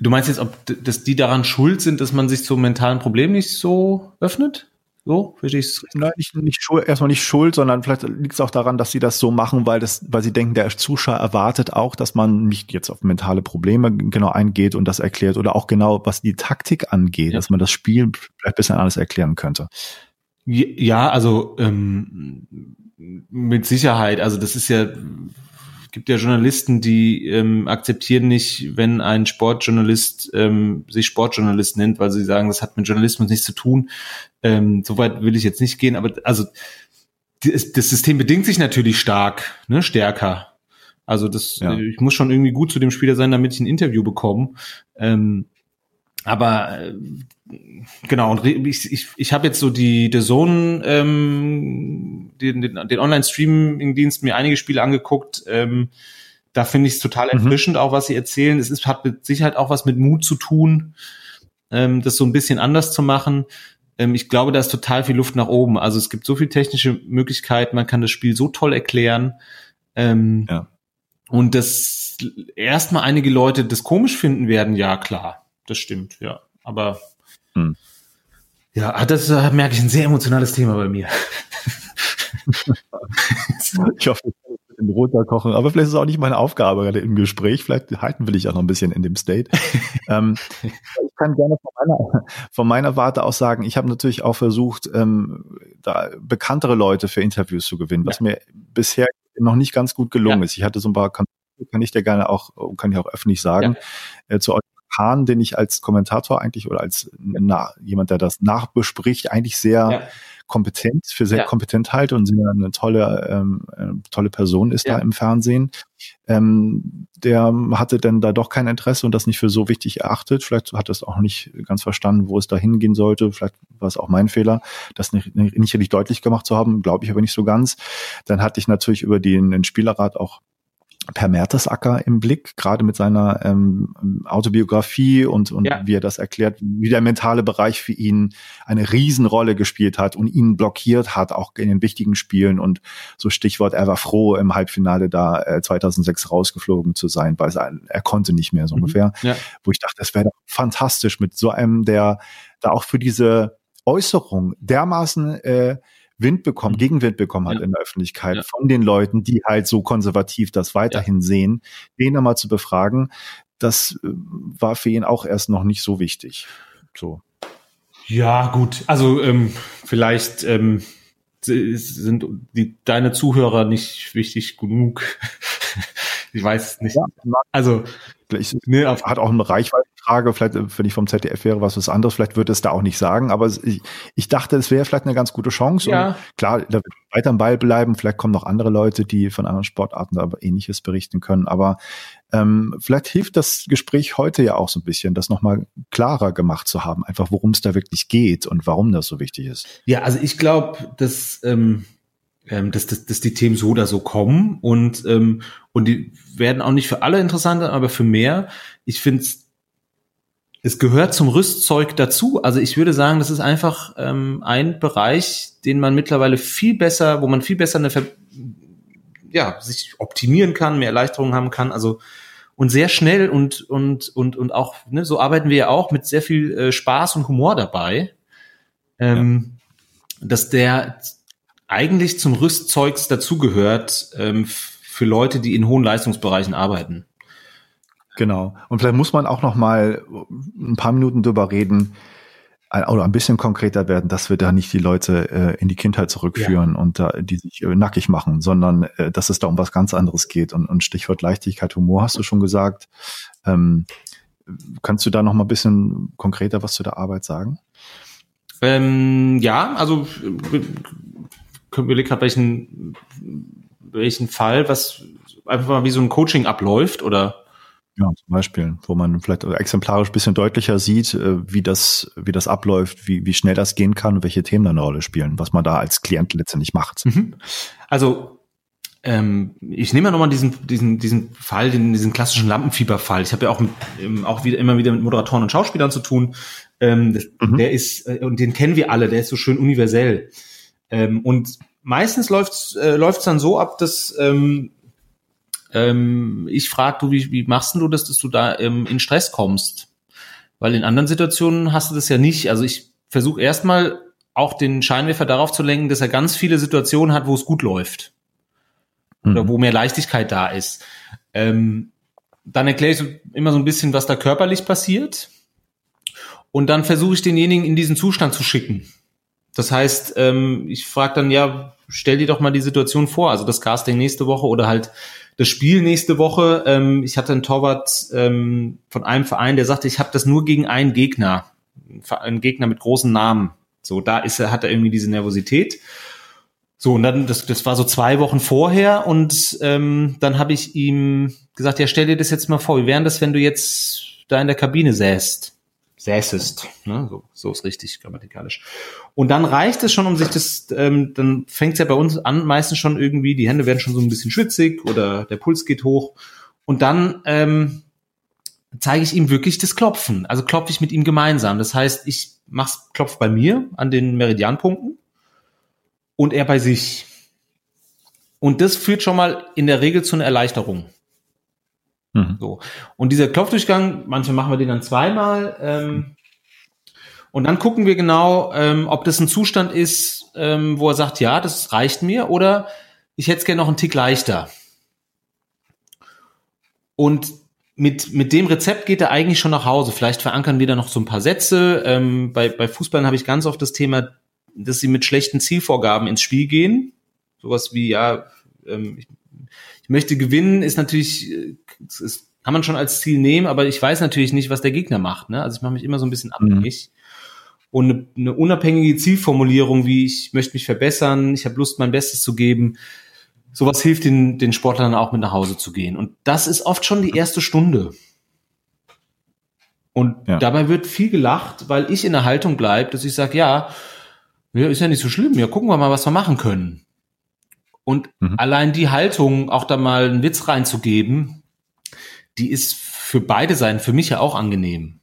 Du meinst jetzt, ob dass die daran schuld sind, dass man sich zu mentalen Problemen nicht so öffnet? So, verstehe ich Nein, nicht, nicht schuld, erstmal nicht schuld, sondern vielleicht liegt es auch daran, dass sie das so machen, weil das, weil sie denken, der Zuschauer erwartet auch, dass man nicht jetzt auf mentale Probleme genau eingeht und das erklärt oder auch genau, was die Taktik angeht, ja. dass man das Spiel vielleicht ein bisschen anders erklären könnte. Ja, also ähm, mit Sicherheit. Also das ist ja gibt ja Journalisten, die ähm, akzeptieren nicht, wenn ein Sportjournalist ähm, sich Sportjournalist nennt, weil sie sagen, das hat mit Journalismus nichts zu tun. Ähm, Soweit will ich jetzt nicht gehen, aber also das, das System bedingt sich natürlich stark, ne, stärker. Also das, ja. ich muss schon irgendwie gut zu dem Spieler sein, damit ich ein Interview bekomme. Ähm, aber äh, genau, und ich, ich, ich habe jetzt so die The Zone, ähm, den, den, den Online-Streaming-Dienst mir einige Spiele angeguckt. Ähm, da finde ich es total mhm. erfrischend, mhm. auch was sie erzählen. Es ist, hat mit Sicherheit auch was mit Mut zu tun, ähm, das so ein bisschen anders zu machen. Ähm, ich glaube, da ist total viel Luft nach oben. Also es gibt so viele technische Möglichkeiten, man kann das Spiel so toll erklären. Ähm, ja. Und dass erstmal einige Leute das komisch finden werden, ja klar, das stimmt, ja. Aber hm. Ja, das äh, merke ich ein sehr emotionales Thema bei mir. [laughs] ich hoffe, ich in runterkochen, aber vielleicht ist es auch nicht meine Aufgabe gerade im Gespräch. Vielleicht halten will ich auch noch ein bisschen in dem State. [laughs] ähm, ich kann gerne von meiner, von meiner Warte aus sagen, ich habe natürlich auch versucht, ähm, da bekanntere Leute für Interviews zu gewinnen, was ja. mir bisher noch nicht ganz gut gelungen ja. ist. Ich hatte so ein paar Kontakte, kann ich dir gerne auch, kann ich auch öffentlich sagen, ja. äh, zu Hahn, den ich als Kommentator eigentlich oder als na, jemand, der das nachbespricht, eigentlich sehr. Kompetent, für sehr ja. kompetent halte und sehr eine tolle, ähm, eine äh, tolle Person ist ja. da im Fernsehen. Ähm, der hatte dann da doch kein Interesse und das nicht für so wichtig erachtet. Vielleicht hat es auch nicht ganz verstanden, wo es da hingehen sollte. Vielleicht war es auch mein Fehler, das nicht, nicht richtig deutlich gemacht zu haben, glaube ich aber nicht so ganz. Dann hatte ich natürlich über den, den Spielerrat auch Per Mertesacker im Blick, gerade mit seiner ähm, Autobiografie und, und ja. wie er das erklärt, wie der mentale Bereich für ihn eine Riesenrolle gespielt hat und ihn blockiert hat, auch in den wichtigen Spielen. Und so Stichwort, er war froh, im Halbfinale da äh, 2006 rausgeflogen zu sein, weil er, er konnte nicht mehr so mhm. ungefähr. Ja. Wo ich dachte, das wäre fantastisch mit so einem, der da auch für diese Äußerung dermaßen äh, Wind bekommen, mhm. Gegenwind bekommen hat ja. in der Öffentlichkeit ja. von den Leuten, die halt so konservativ das weiterhin ja. sehen, den einmal zu befragen, das äh, war für ihn auch erst noch nicht so wichtig. So. Ja, gut. Also ähm, vielleicht ähm, sind die, deine Zuhörer nicht wichtig genug. [laughs] ich weiß es nicht. Ja, also ich, ne, hat auch eine Reichweitenfrage, vielleicht, wenn ich vom ZDF wäre, was was anderes, vielleicht würde es da auch nicht sagen, aber ich, ich dachte, es wäre vielleicht eine ganz gute Chance. Ja. Und klar, da wird weiter am Ball bleiben, vielleicht kommen noch andere Leute, die von anderen Sportarten aber ähnliches berichten können. Aber ähm, vielleicht hilft das Gespräch heute ja auch so ein bisschen, das nochmal klarer gemacht zu haben, einfach worum es da wirklich geht und warum das so wichtig ist. Ja, also ich glaube, dass ähm, ähm, dass, dass, dass die Themen so oder so kommen und, ähm, und die werden auch nicht für alle interessanter, aber für mehr. Ich finde es gehört zum Rüstzeug dazu. Also ich würde sagen, das ist einfach ähm, ein Bereich, den man mittlerweile viel besser, wo man viel besser eine Ver ja, sich optimieren kann, mehr Erleichterungen haben kann. Also und sehr schnell und und und und auch ne, so arbeiten wir ja auch mit sehr viel äh, Spaß und Humor dabei, ähm, ja. dass der eigentlich zum Rüstzeugs dazugehört ähm, für Leute, die in hohen Leistungsbereichen arbeiten. Genau. Und vielleicht muss man auch noch mal ein paar Minuten drüber reden oder ein bisschen konkreter werden, dass wir da nicht die Leute äh, in die Kindheit zurückführen ja. und da die sich äh, nackig machen, sondern äh, dass es da um was ganz anderes geht. Und, und Stichwort Leichtigkeit, Humor hast du schon gesagt. Ähm, kannst du da noch mal ein bisschen konkreter was zu der Arbeit sagen? Ähm, ja, also überlege gerade, welchen, welchen Fall, was einfach mal wie so ein Coaching abläuft oder ja, zum Beispiel, wo man vielleicht exemplarisch bisschen deutlicher sieht, äh, wie das, wie das abläuft, wie, wie schnell das gehen kann und welche Themen da eine Rolle spielen, was man da als Klient letztendlich macht. Mhm. Also ähm, ich nehme ja nochmal diesen, diesen, diesen Fall, den, diesen klassischen Lampenfieberfall. Ich habe ja auch, mit, ähm, auch wieder, immer wieder mit Moderatoren und Schauspielern zu tun. Ähm, das, mhm. Der ist, äh, und den kennen wir alle, der ist so schön universell. Ähm, und meistens läuft's äh, läuft's dann so ab, dass ähm, ähm, ich frage, du, wie, wie machst du das, dass du da ähm, in Stress kommst? Weil in anderen Situationen hast du das ja nicht. Also ich versuche erstmal auch den Scheinwerfer darauf zu lenken, dass er ganz viele Situationen hat, wo es gut läuft. Oder mhm. wo mehr Leichtigkeit da ist. Ähm, dann erkläre ich so immer so ein bisschen, was da körperlich passiert. Und dann versuche ich denjenigen in diesen Zustand zu schicken. Das heißt, ähm, ich frage dann, ja, stell dir doch mal die Situation vor, also das Casting nächste Woche oder halt das Spiel nächste Woche. Ähm, ich hatte einen Torwart ähm, von einem Verein, der sagte, ich habe das nur gegen einen Gegner, einen Gegner mit großen Namen. So, da ist er, hat er irgendwie diese Nervosität. So, und dann, das, das war so zwei Wochen vorher und ähm, dann habe ich ihm gesagt, ja, stell dir das jetzt mal vor, wie wäre das, wenn du jetzt da in der Kabine säßt? Säßest, ne? so, so ist richtig grammatikalisch. Und dann reicht es schon, um sich das, ähm, dann fängt es ja bei uns an, meistens schon irgendwie, die Hände werden schon so ein bisschen schwitzig oder der Puls geht hoch. Und dann ähm, zeige ich ihm wirklich das Klopfen. Also klopfe ich mit ihm gemeinsam. Das heißt, ich mach's, klopf bei mir an den Meridianpunkten und er bei sich. Und das führt schon mal in der Regel zu einer Erleichterung. Mhm. So. Und dieser Klopfdurchgang, manche machen wir den dann zweimal. Ähm, und dann gucken wir genau, ähm, ob das ein Zustand ist, ähm, wo er sagt, ja, das reicht mir, oder ich hätte es gerne noch einen Tick leichter. Und mit, mit dem Rezept geht er eigentlich schon nach Hause. Vielleicht verankern wir da noch so ein paar Sätze. Ähm, bei, bei Fußballern habe ich ganz oft das Thema, dass sie mit schlechten Zielvorgaben ins Spiel gehen. Sowas wie, ja, ähm, ich, ich möchte gewinnen, ist natürlich, äh, ist, kann man schon als Ziel nehmen, aber ich weiß natürlich nicht, was der Gegner macht. Ne? Also ich mache mich immer so ein bisschen mhm. abhängig. Mhm und eine, eine unabhängige Zielformulierung, wie ich möchte mich verbessern, ich habe Lust, mein Bestes zu geben. Sowas hilft den, den Sportlern auch mit nach Hause zu gehen. Und das ist oft schon die erste Stunde. Und ja. dabei wird viel gelacht, weil ich in der Haltung bleibe, dass ich sage, ja, ja, ist ja nicht so schlimm, ja, gucken wir mal, was wir machen können. Und mhm. allein die Haltung, auch da mal einen Witz reinzugeben, die ist für beide Seiten, für mich ja auch angenehm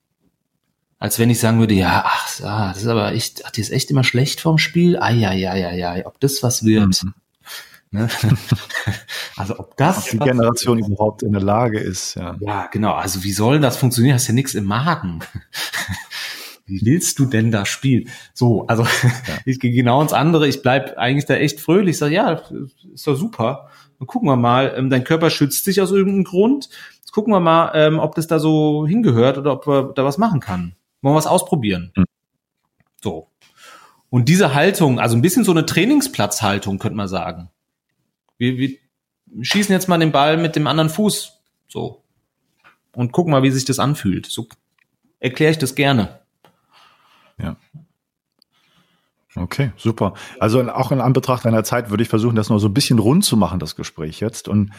als wenn ich sagen würde, ja, ach, ah, das ist aber echt, ach, die ist echt immer schlecht vom Spiel. Ah, ja, ja, ja, ja, ob das was wird. Mhm. Ne? [laughs] also ob das. Ob die Generation wird. überhaupt in der Lage ist, ja. Ja, genau. Also wie soll das funktionieren? Hast ja nichts im Magen. Wie willst du denn da spielen? So, also ja. [laughs] ich gehe genau ins andere. Ich bleib eigentlich da echt fröhlich. Ich sage, ja, ist doch super. Dann gucken wir mal. Ähm, dein Körper schützt sich aus irgendeinem Grund. Jetzt gucken wir mal, ähm, ob das da so hingehört oder ob wir da was machen kann. Wollen wir was ausprobieren? Mhm. So. Und diese Haltung, also ein bisschen so eine Trainingsplatzhaltung, könnte man sagen. Wir, wir schießen jetzt mal den Ball mit dem anderen Fuß. So. Und gucken mal, wie sich das anfühlt. So erkläre ich das gerne. Ja. Okay, super. Also auch in Anbetracht einer Zeit würde ich versuchen, das noch so ein bisschen rund zu machen, das Gespräch jetzt. Und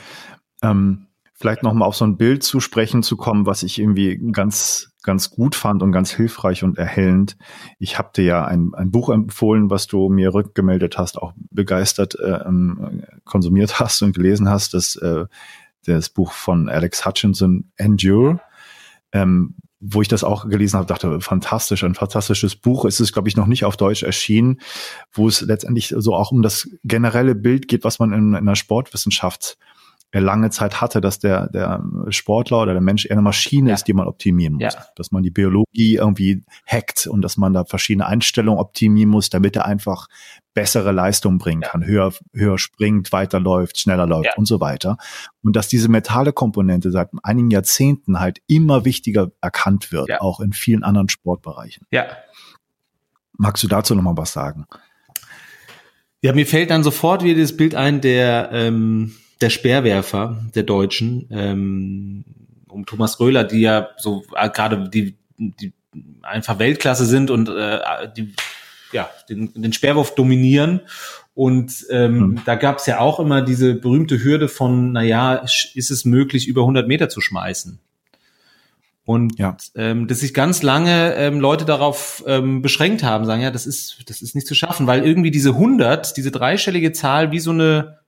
ähm, vielleicht noch mal auf so ein Bild zu sprechen zu kommen, was ich irgendwie ganz ganz gut fand und ganz hilfreich und erhellend. Ich habe dir ja ein, ein Buch empfohlen, was du mir rückgemeldet hast, auch begeistert äh, ähm, konsumiert hast und gelesen hast, das, äh, das Buch von Alex Hutchinson, Endure, ähm, wo ich das auch gelesen habe, dachte, fantastisch, ein fantastisches Buch. Es ist, glaube ich, noch nicht auf Deutsch erschienen, wo es letztendlich so auch um das generelle Bild geht, was man in, in der Sportwissenschaft lange Zeit hatte, dass der, der Sportler oder der Mensch eher eine Maschine ja. ist, die man optimieren muss. Ja. Dass man die Biologie irgendwie hackt und dass man da verschiedene Einstellungen optimieren muss, damit er einfach bessere Leistung bringen ja. kann, höher, höher springt, weiterläuft, schneller läuft und so weiter. Und dass diese metale Komponente seit einigen Jahrzehnten halt immer wichtiger erkannt wird, auch in vielen anderen Sportbereichen. Ja. Magst du dazu nochmal was sagen? Ja, mir fällt dann sofort wieder das Bild ein, der ähm, der Speerwerfer der Deutschen, ähm, um Thomas Röhler, die ja so äh, gerade die, die einfach Weltklasse sind und äh, die ja den, den Speerwurf dominieren. Und ähm, mhm. da gab es ja auch immer diese berühmte Hürde von, naja, ist es möglich, über 100 Meter zu schmeißen? Und ja. ähm, dass sich ganz lange ähm, Leute darauf ähm, beschränkt haben, sagen, ja, das ist, das ist nicht zu schaffen, weil irgendwie diese 100, diese dreistellige Zahl wie so eine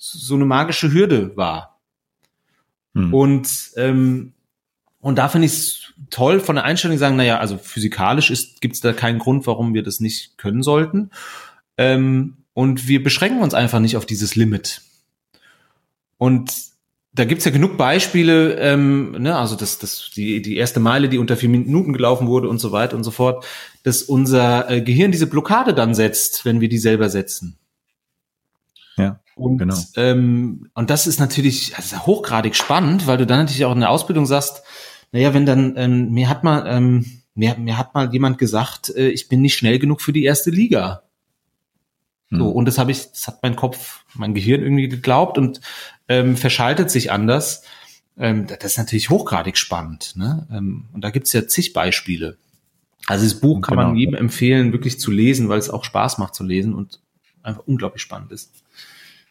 so eine magische Hürde war. Hm. Und ähm, und da finde ich es toll von der Einstellung, sagen, naja, also physikalisch gibt es da keinen Grund, warum wir das nicht können sollten. Ähm, und wir beschränken uns einfach nicht auf dieses Limit. Und da gibt's ja genug Beispiele, ähm, ne, also das, das, die, die erste Meile, die unter vier Minuten gelaufen wurde und so weiter und so fort, dass unser äh, Gehirn diese Blockade dann setzt, wenn wir die selber setzen. Ja, und, genau. Ähm, und das ist natürlich also hochgradig spannend, weil du dann natürlich auch in der Ausbildung sagst, naja, wenn dann, ähm, mir hat mal, ähm, mir, mir hat mal jemand gesagt, äh, ich bin nicht schnell genug für die erste Liga. So, hm. und das habe ich, das hat mein Kopf, mein Gehirn irgendwie geglaubt und ähm, verschaltet sich anders. Ähm, das ist natürlich hochgradig spannend. Ne? Ähm, und da gibt's ja zig Beispiele. Also das Buch kann genau. man jedem empfehlen, wirklich zu lesen, weil es auch Spaß macht zu lesen und einfach unglaublich spannend ist.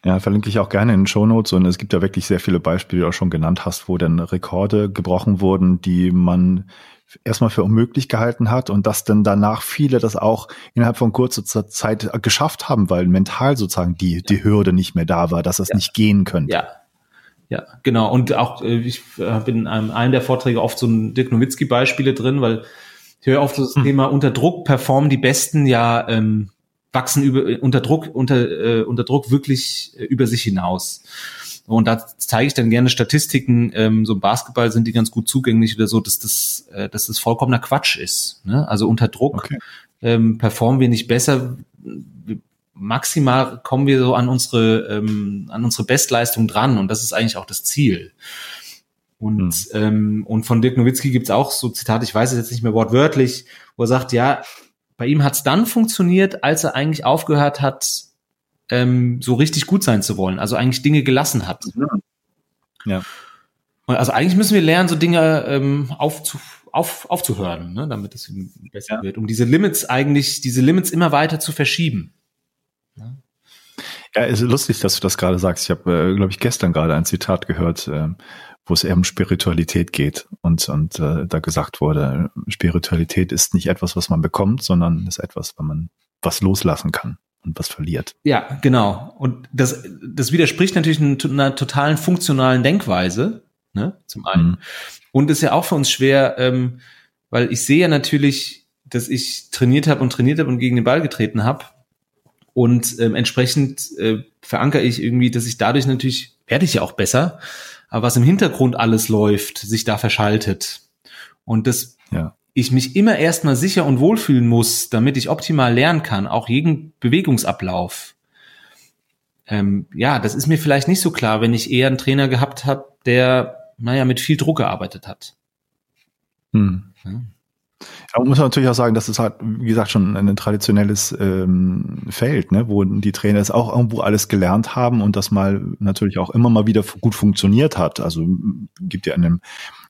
Ja, verlinke ich auch gerne in den Shownotes und es gibt ja wirklich sehr viele Beispiele, die du auch schon genannt hast, wo dann Rekorde gebrochen wurden, die man erstmal für unmöglich gehalten hat und dass dann danach viele das auch innerhalb von kurzer Zeit geschafft haben, weil mental sozusagen die, die Hürde nicht mehr da war, dass es ja. nicht gehen könnte. Ja. Ja, genau. Und auch, äh, ich habe in einem, einem der Vorträge oft so ein Dirk Nowitzki Beispiele drin, weil ich höre oft das hm. Thema unter Druck performen die Besten ja ähm, wachsen über, äh, unter Druck, unter, äh, unter Druck wirklich äh, über sich hinaus. Und da zeige ich dann gerne Statistiken, ähm, so im Basketball sind die ganz gut zugänglich oder so, dass das, äh, dass das vollkommener Quatsch ist. Ne? Also unter Druck okay. ähm, performen wir nicht besser. Maximal kommen wir so an unsere, ähm, an unsere Bestleistung dran und das ist eigentlich auch das Ziel. Und, hm. ähm, und von Dirk Nowitzki gibt's auch so Zitate, ich weiß es jetzt nicht mehr wortwörtlich, wo er sagt, ja, bei ihm hat es dann funktioniert, als er eigentlich aufgehört hat, ähm, so richtig gut sein zu wollen. Also eigentlich Dinge gelassen hat. Ja. Also eigentlich müssen wir lernen, so Dinge ähm, aufzu, auf, aufzuhören, ne, damit es besser ja. wird. Um diese Limits eigentlich, diese Limits immer weiter zu verschieben. Ja. Ja, ist lustig, dass du das gerade sagst. Ich habe, äh, glaube ich, gestern gerade ein Zitat gehört, äh, wo es eher um Spiritualität geht und, und äh, da gesagt wurde, Spiritualität ist nicht etwas, was man bekommt, sondern ist etwas, wenn man was loslassen kann und was verliert. Ja, genau. Und das, das widerspricht natürlich einer totalen funktionalen Denkweise, ne, zum einen. Mhm. Und ist ja auch für uns schwer, ähm, weil ich sehe ja natürlich, dass ich trainiert habe und trainiert habe und gegen den Ball getreten habe. Und ähm, entsprechend äh, verankere ich irgendwie, dass ich dadurch natürlich, werde ich ja auch besser, aber was im Hintergrund alles läuft, sich da verschaltet. Und das ja. ich mich immer erstmal sicher und wohlfühlen muss, damit ich optimal lernen kann, auch jeden Bewegungsablauf. Ähm, ja, das ist mir vielleicht nicht so klar, wenn ich eher einen Trainer gehabt habe, der, naja, mit viel Druck gearbeitet hat. Hm. Ja. Aber muss man natürlich auch sagen, das ist halt, wie gesagt, schon ein traditionelles ähm, Feld, ne, wo die Trainer es auch irgendwo alles gelernt haben und das mal natürlich auch immer mal wieder gut funktioniert hat. Also gibt ja in dem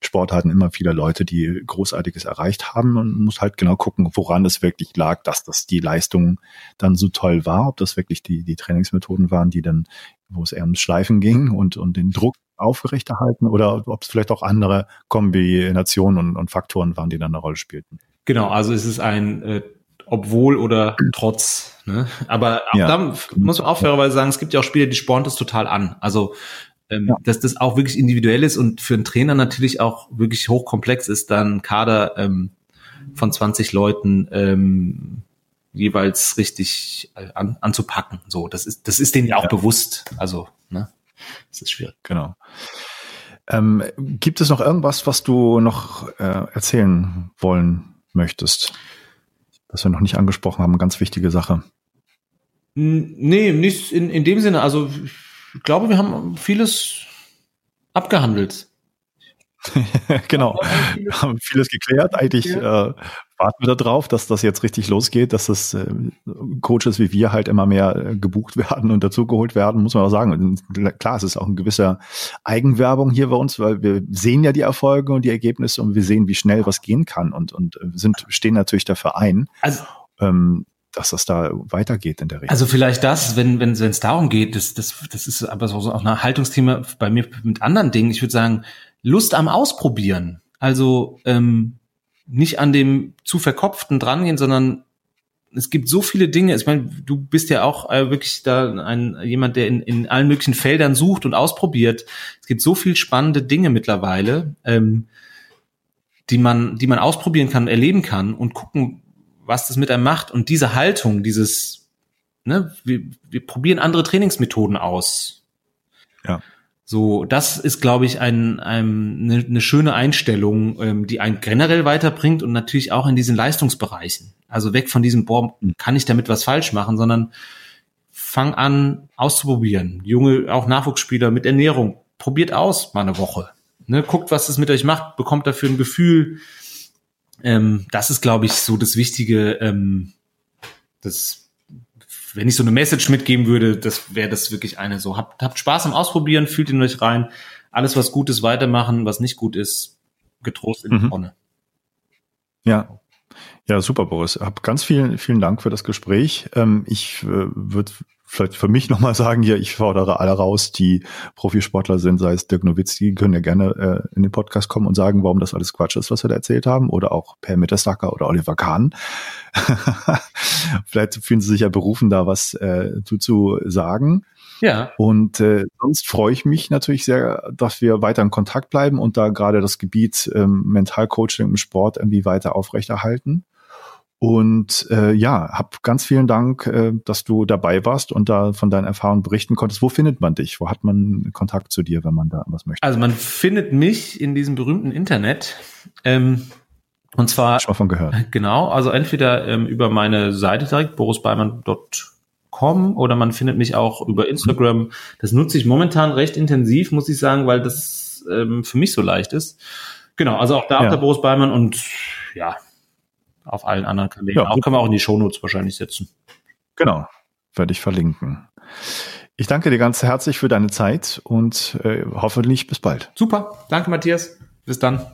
Sportarten immer viele Leute, die Großartiges erreicht haben und muss halt genau gucken, woran es wirklich lag, dass das die Leistung dann so toll war, ob das wirklich die, die Trainingsmethoden waren, die dann, wo es eher ums Schleifen ging und, und den Druck aufrechterhalten oder ob es vielleicht auch andere Kombinationen und, und Faktoren waren, die dann eine Rolle spielten. Genau, also es ist ein äh, obwohl oder trotz. Ne? Aber auch ja. da muss man auch fairerweise sagen, es gibt ja auch Spieler, die spornt es total an. Also ähm, ja. dass das auch wirklich individuell ist und für einen Trainer natürlich auch wirklich hochkomplex ist, dann Kader ähm, von 20 Leuten ähm, jeweils richtig äh, an, anzupacken. So, das ist, das ist denen ja auch bewusst. Also, ne, das ist schwierig. Genau. Ähm, gibt es noch irgendwas, was du noch äh, erzählen wollen möchtest? Was wir noch nicht angesprochen haben, ganz wichtige Sache. Nee, nicht in, in dem Sinne. Also ich glaube, wir haben vieles abgehandelt. [laughs] genau. Wir haben vieles geklärt. Eigentlich äh, warten wir darauf, dass das jetzt richtig losgeht, dass das äh, Coaches wie wir halt immer mehr äh, gebucht [laughs] werden und dazugeholt werden, muss man auch sagen. Und klar, es ist auch ein gewisser Eigenwerbung hier bei uns, weil wir sehen ja die Erfolge und die Ergebnisse und wir sehen, wie schnell was gehen kann und, und äh, sind, stehen natürlich dafür ein. Also, ähm, dass das da weitergeht in der Richtung. Also vielleicht das, wenn wenn wenn es darum geht, das das das ist aber so auch ein Haltungsthema bei mir mit anderen Dingen. Ich würde sagen Lust am Ausprobieren. Also ähm, nicht an dem zu verkopften drangehen, sondern es gibt so viele Dinge. Ich meine, du bist ja auch äh, wirklich da ein jemand, der in, in allen möglichen Feldern sucht und ausprobiert. Es gibt so viel spannende Dinge mittlerweile, ähm, die man, die man ausprobieren kann, erleben kann und gucken, was das mit einem macht. Und diese Haltung, dieses, ne, wir, wir probieren andere Trainingsmethoden aus. Ja. So, das ist, glaube ich, ein, ein, eine, eine schöne Einstellung, ähm, die einen generell weiterbringt und natürlich auch in diesen Leistungsbereichen. Also weg von diesem, boah, kann ich damit was falsch machen, sondern fang an auszuprobieren. Junge, auch Nachwuchsspieler mit Ernährung, probiert aus mal eine Woche. Ne, guckt, was es mit euch macht, bekommt dafür ein Gefühl. Ähm, das ist, glaube ich, so das Wichtige, ähm, das wenn ich so eine Message mitgeben würde, das wäre das wirklich eine so. Habt, habt Spaß am Ausprobieren, fühlt in euch rein. Alles, was gut ist, weitermachen, was nicht gut ist, getrost in die mhm. Tonne. Ja. Ja, super, Boris. Hab ganz vielen, vielen Dank für das Gespräch. Ähm, ich äh, würde vielleicht für mich nochmal sagen, hier, ich fordere alle raus, die Profisportler sind, sei es Dirk Nowitzki, können ja gerne äh, in den Podcast kommen und sagen, warum das alles Quatsch ist, was wir da erzählt haben, oder auch Per Mittersacker oder Oliver Kahn. [laughs] vielleicht fühlen sie sich ja berufen, da was äh, zu, zu sagen. Ja. Und äh, sonst freue ich mich natürlich sehr, dass wir weiter in Kontakt bleiben und da gerade das Gebiet ähm, Mentalcoaching im Sport irgendwie weiter aufrechterhalten. Und äh, ja, hab ganz vielen Dank, äh, dass du dabei warst und da von deinen Erfahrungen berichten konntest. Wo findet man dich? Wo hat man Kontakt zu dir, wenn man da was möchte? Also man findet mich in diesem berühmten Internet. Ähm, und zwar schon von gehört. Genau, also entweder ähm, über meine Seite direkt borisbeimann.com oder man findet mich auch über Instagram. Das nutze ich momentan recht intensiv, muss ich sagen, weil das ähm, für mich so leicht ist. Genau, also auch da ja. der Boris Beimann und ja, auf allen anderen Kanälen. Ja, auch kann man auch in die Shownotes wahrscheinlich setzen. Genau, werde ich verlinken. Ich danke dir ganz herzlich für deine Zeit und äh, hoffentlich bis bald. Super, danke Matthias. Bis dann.